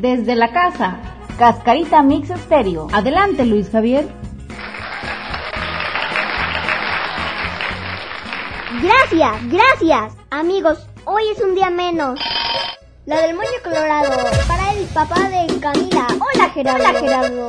Desde la casa, Cascarita Mix Estéreo. Adelante, Luis Javier. Gracias, gracias. Amigos, hoy es un día menos. La del moño colorado, para el papá de Camila. Hola Gerardo. Hola Gerardo.